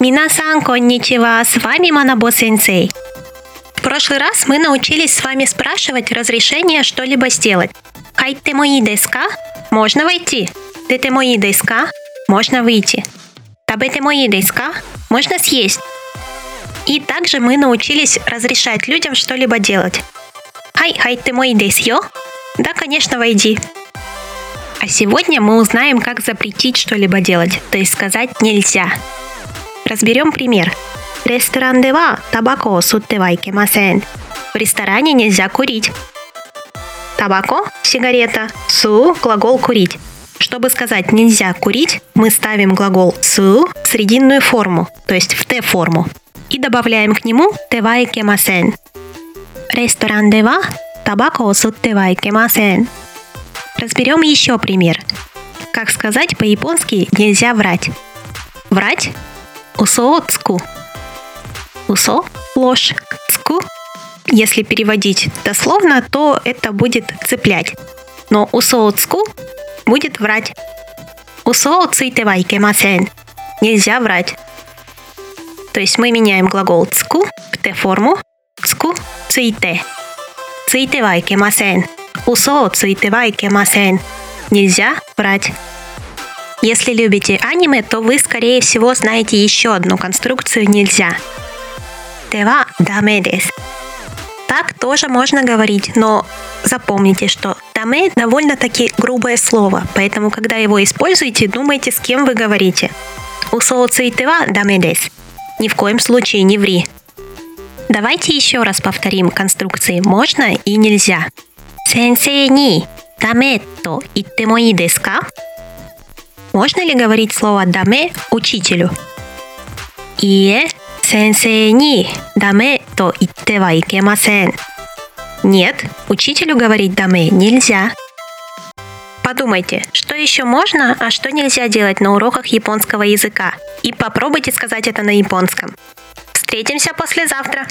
Минасан, конничева, с вами Манабо Сенсей. В прошлый раз мы научились с вами спрашивать разрешение что-либо сделать. Хайте мои деска? Можно войти. Дете мои деска? Можно выйти. Табете мои деска? Можно съесть. И также мы научились разрешать людям что-либо делать. Хай, хай, ты мой десьё? Да, конечно, войди. А сегодня мы узнаем, как запретить что-либо делать, то есть сказать нельзя. Разберем пример. Ресторан дева табако суттевай кемасен. В ресторане нельзя курить. Табако – сигарета, су – глагол курить. Чтобы сказать «нельзя курить», мы ставим глагол «су» в срединную форму, то есть в «т»-форму, и добавляем к нему «тевай кемасен». Ресторан дева табако суттевай кемасен. Разберем еще пример. Как сказать по-японски «нельзя врать». Врать – усо цку. Усо – ложь. Цку – если переводить дословно, то это будет цеплять. Но усо цку будет врать. Усо цуйтевай кемасен. Нельзя врать. То есть мы меняем глагол цку в т-форму. Цку цуйте. Цуйтевай кемасен. Усо цуйтевай кемасен. Нельзя врать. Если любите аниме, то вы, скорее всего, знаете еще одну конструкцию «нельзя». Тева даме дес. Так тоже можно говорить, но запомните, что «даме» довольно-таки грубое слово, поэтому, когда его используете, думайте, с кем вы говорите. Усоо цуйтева даме дес. Ни в коем случае не ври. Давайте еще раз повторим конструкции «можно» и «нельзя». Сенсей ни даме то иттемо и деска? Можно ли говорить слово «даме» учителю? Ие, сенсей ни даме то итте ва икемасен. Нет, учителю говорить даме нельзя. Подумайте, что еще можно, а что нельзя делать на уроках японского языка. И попробуйте сказать это на японском. Встретимся послезавтра.